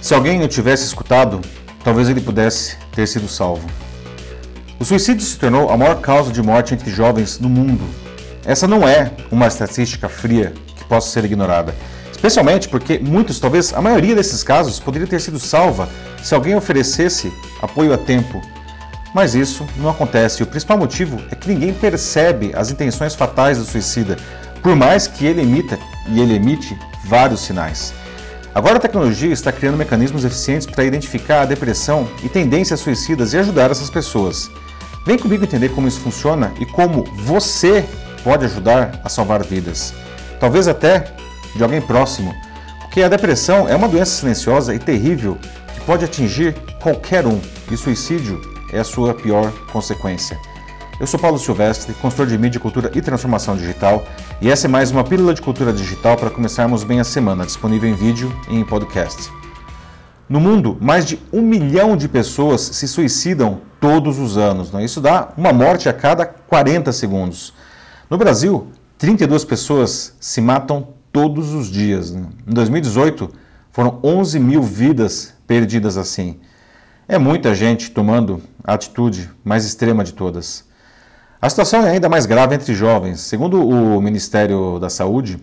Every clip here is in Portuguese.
Se alguém o tivesse escutado, talvez ele pudesse ter sido salvo. O suicídio se tornou a maior causa de morte entre jovens no mundo. Essa não é uma estatística fria que possa ser ignorada, especialmente porque muitos, talvez a maioria desses casos, poderia ter sido salva se alguém oferecesse apoio a tempo. Mas isso não acontece e o principal motivo é que ninguém percebe as intenções fatais do suicida, por mais que ele emita e ele emite vários sinais. Agora a tecnologia está criando mecanismos eficientes para identificar a depressão e tendências suicidas e ajudar essas pessoas. Vem comigo entender como isso funciona e como você pode ajudar a salvar vidas. Talvez até de alguém próximo, porque a depressão é uma doença silenciosa e terrível que pode atingir qualquer um, e suicídio é a sua pior consequência. Eu sou Paulo Silvestre, consultor de mídia, cultura e transformação digital, e essa é mais uma pílula de cultura digital para começarmos bem a semana, disponível em vídeo e em podcast. No mundo, mais de um milhão de pessoas se suicidam todos os anos. Né? Isso dá uma morte a cada 40 segundos. No Brasil, 32 pessoas se matam todos os dias. Né? Em 2018, foram 11 mil vidas perdidas assim. É muita gente tomando a atitude mais extrema de todas. A situação é ainda mais grave entre jovens. Segundo o Ministério da Saúde,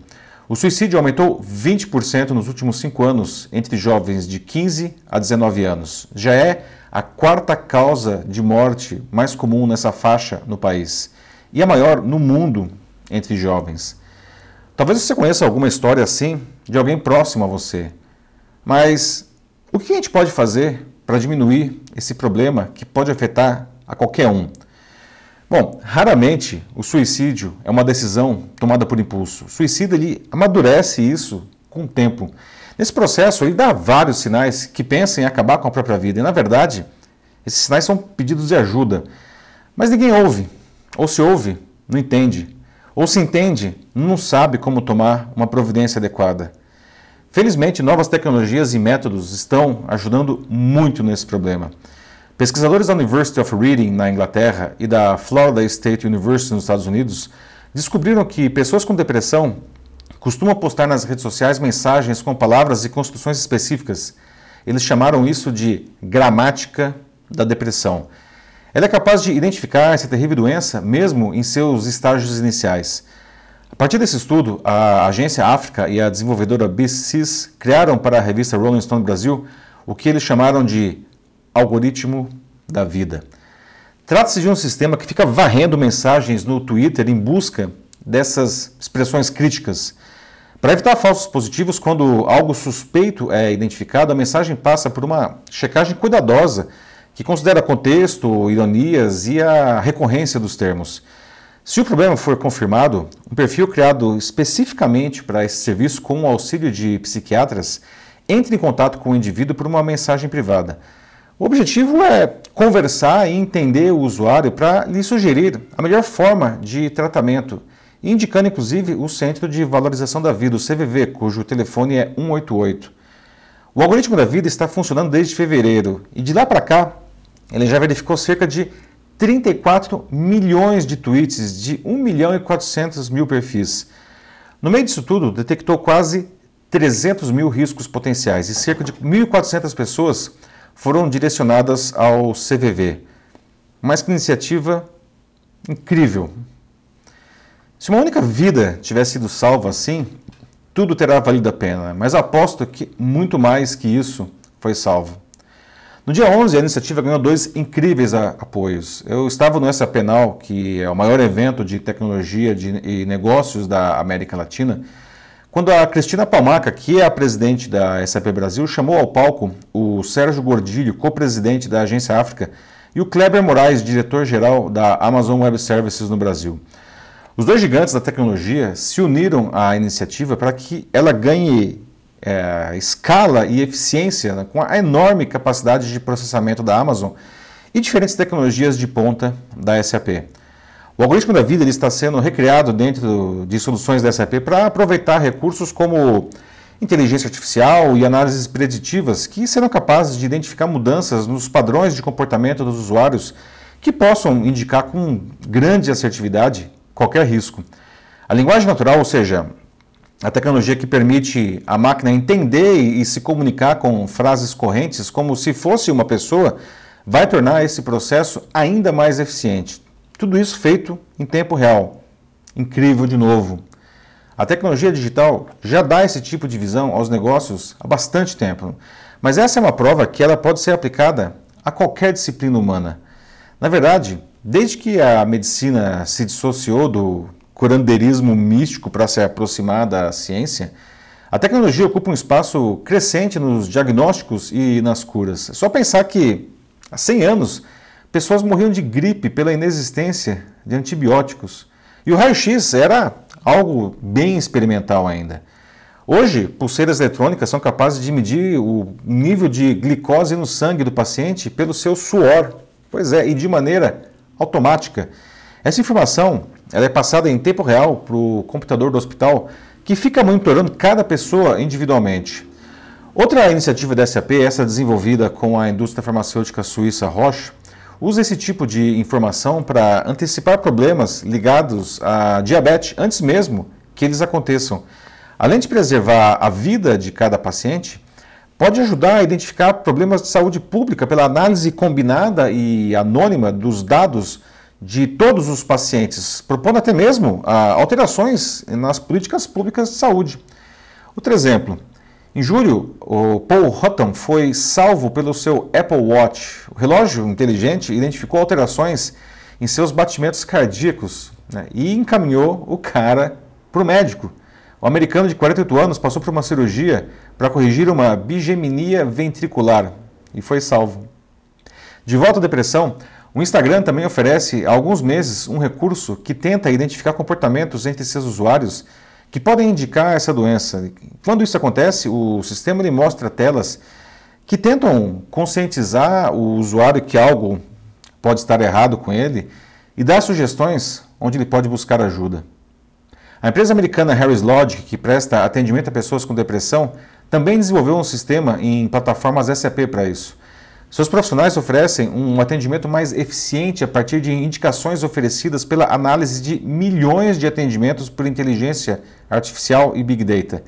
o suicídio aumentou 20% nos últimos cinco anos entre jovens de 15 a 19 anos. Já é a quarta causa de morte mais comum nessa faixa no país e a maior no mundo entre jovens. Talvez você conheça alguma história assim de alguém próximo a você. Mas o que a gente pode fazer para diminuir esse problema que pode afetar a qualquer um? Bom, raramente o suicídio é uma decisão tomada por impulso. O suicida ele amadurece isso com o tempo. Nesse processo, ele dá vários sinais que pensam em acabar com a própria vida. E, na verdade, esses sinais são pedidos de ajuda. Mas ninguém ouve. Ou se ouve, não entende. Ou se entende, não sabe como tomar uma providência adequada. Felizmente, novas tecnologias e métodos estão ajudando muito nesse problema. Pesquisadores da University of Reading, na Inglaterra, e da Florida State University, nos Estados Unidos, descobriram que pessoas com depressão costumam postar nas redes sociais mensagens com palavras e construções específicas. Eles chamaram isso de gramática da depressão. Ela é capaz de identificar essa terrível doença mesmo em seus estágios iniciais. A partir desse estudo, a agência África e a desenvolvedora BCS criaram para a revista Rolling Stone Brasil o que eles chamaram de algoritmo da vida. Trata-se de um sistema que fica varrendo mensagens no Twitter em busca dessas expressões críticas. Para evitar falsos positivos, quando algo suspeito é identificado, a mensagem passa por uma checagem cuidadosa que considera contexto, ironias e a recorrência dos termos. Se o problema for confirmado, um perfil criado especificamente para esse serviço com o auxílio de psiquiatras entra em contato com o indivíduo por uma mensagem privada. O objetivo é conversar e entender o usuário para lhe sugerir a melhor forma de tratamento, indicando inclusive o Centro de Valorização da Vida, o CVV, cujo telefone é 188. O algoritmo da vida está funcionando desde fevereiro e de lá para cá ele já verificou cerca de 34 milhões de tweets de 1 milhão e 400 mil perfis. No meio disso tudo, detectou quase 300 mil riscos potenciais e cerca de 1.400 pessoas foram direcionadas ao CVV. Mas que iniciativa incrível! Se uma única vida tivesse sido salva assim, tudo terá valido a pena, mas aposto que muito mais que isso foi salvo. No dia 11, a iniciativa ganhou dois incríveis apoios. Eu estava no SAP Penal, que é o maior evento de tecnologia de, e negócios da América Latina, quando a Cristina Palmaca, que é a presidente da SAP Brasil, chamou ao palco o Sérgio Gordilho, co-presidente da Agência África, e o Kleber Moraes, diretor-geral da Amazon Web Services no Brasil. Os dois gigantes da tecnologia se uniram à iniciativa para que ela ganhe é, escala e eficiência né, com a enorme capacidade de processamento da Amazon e diferentes tecnologias de ponta da SAP. O algoritmo da vida ele está sendo recriado dentro de soluções da SAP para aproveitar recursos como inteligência artificial e análises preditivas que serão capazes de identificar mudanças nos padrões de comportamento dos usuários que possam indicar com grande assertividade qualquer risco. A linguagem natural, ou seja, a tecnologia que permite a máquina entender e se comunicar com frases correntes como se fosse uma pessoa, vai tornar esse processo ainda mais eficiente. Tudo isso feito em tempo real. Incrível de novo. A tecnologia digital já dá esse tipo de visão aos negócios há bastante tempo, mas essa é uma prova que ela pode ser aplicada a qualquer disciplina humana. Na verdade, desde que a medicina se dissociou do curandeirismo místico para se aproximar da ciência, a tecnologia ocupa um espaço crescente nos diagnósticos e nas curas. É só pensar que há 100 anos pessoas morriam de gripe pela inexistência de antibióticos. E o raio-x era algo bem experimental ainda. Hoje, pulseiras eletrônicas são capazes de medir o nível de glicose no sangue do paciente pelo seu suor. Pois é, e de maneira automática. Essa informação ela é passada em tempo real para o computador do hospital, que fica monitorando cada pessoa individualmente. Outra iniciativa da SAP, essa desenvolvida com a indústria farmacêutica suíça Roche, usa esse tipo de informação para antecipar problemas ligados à diabetes antes mesmo que eles aconteçam. Além de preservar a vida de cada paciente, pode ajudar a identificar problemas de saúde pública pela análise combinada e anônima dos dados de todos os pacientes, propondo até mesmo ah, alterações nas políticas públicas de saúde. Outro exemplo, em julho, o Paul Hutton foi salvo pelo seu Apple Watch. O relógio inteligente identificou alterações em seus batimentos cardíacos né, e encaminhou o cara para o médico. O americano de 48 anos passou por uma cirurgia para corrigir uma bigeminia ventricular e foi salvo. De volta à depressão, o Instagram também oferece há alguns meses um recurso que tenta identificar comportamentos entre seus usuários que podem indicar essa doença. Quando isso acontece, o sistema lhe mostra telas que tentam conscientizar o usuário que algo pode estar errado com ele e dar sugestões onde ele pode buscar ajuda. A empresa americana Harris Logic, que presta atendimento a pessoas com depressão, também desenvolveu um sistema em plataformas SAP para isso. Seus profissionais oferecem um atendimento mais eficiente a partir de indicações oferecidas pela análise de milhões de atendimentos por inteligência artificial e big data.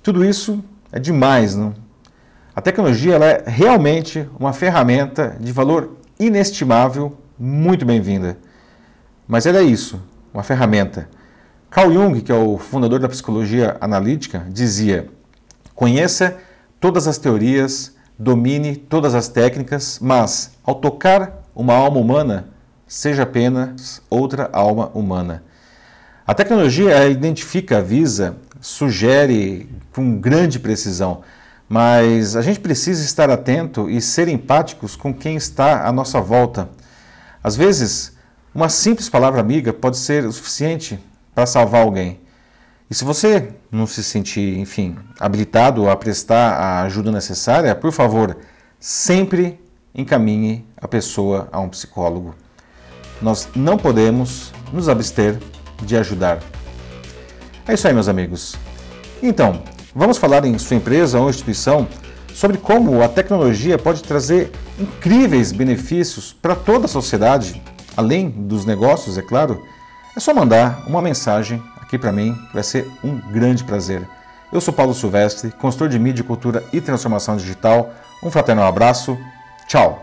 Tudo isso é demais, não? A tecnologia é realmente uma ferramenta de valor inestimável, muito bem-vinda. Mas ela é isso, uma ferramenta. Carl Jung, que é o fundador da psicologia analítica, dizia: conheça todas as teorias, domine todas as técnicas, mas ao tocar uma alma humana, seja apenas outra alma humana. A tecnologia identifica, avisa, sugere com grande precisão, mas a gente precisa estar atento e ser empáticos com quem está à nossa volta. Às vezes, uma simples palavra amiga pode ser o suficiente para salvar alguém. E se você não se sentir, enfim, habilitado a prestar a ajuda necessária, por favor, sempre encaminhe a pessoa a um psicólogo. Nós não podemos nos abster de ajudar. É isso aí, meus amigos. Então, vamos falar em sua empresa ou instituição sobre como a tecnologia pode trazer incríveis benefícios para toda a sociedade, além dos negócios, é claro. É só mandar uma mensagem que para mim vai ser um grande prazer. Eu sou Paulo Silvestre, consultor de mídia, cultura e transformação digital. Um fraterno abraço. Tchau!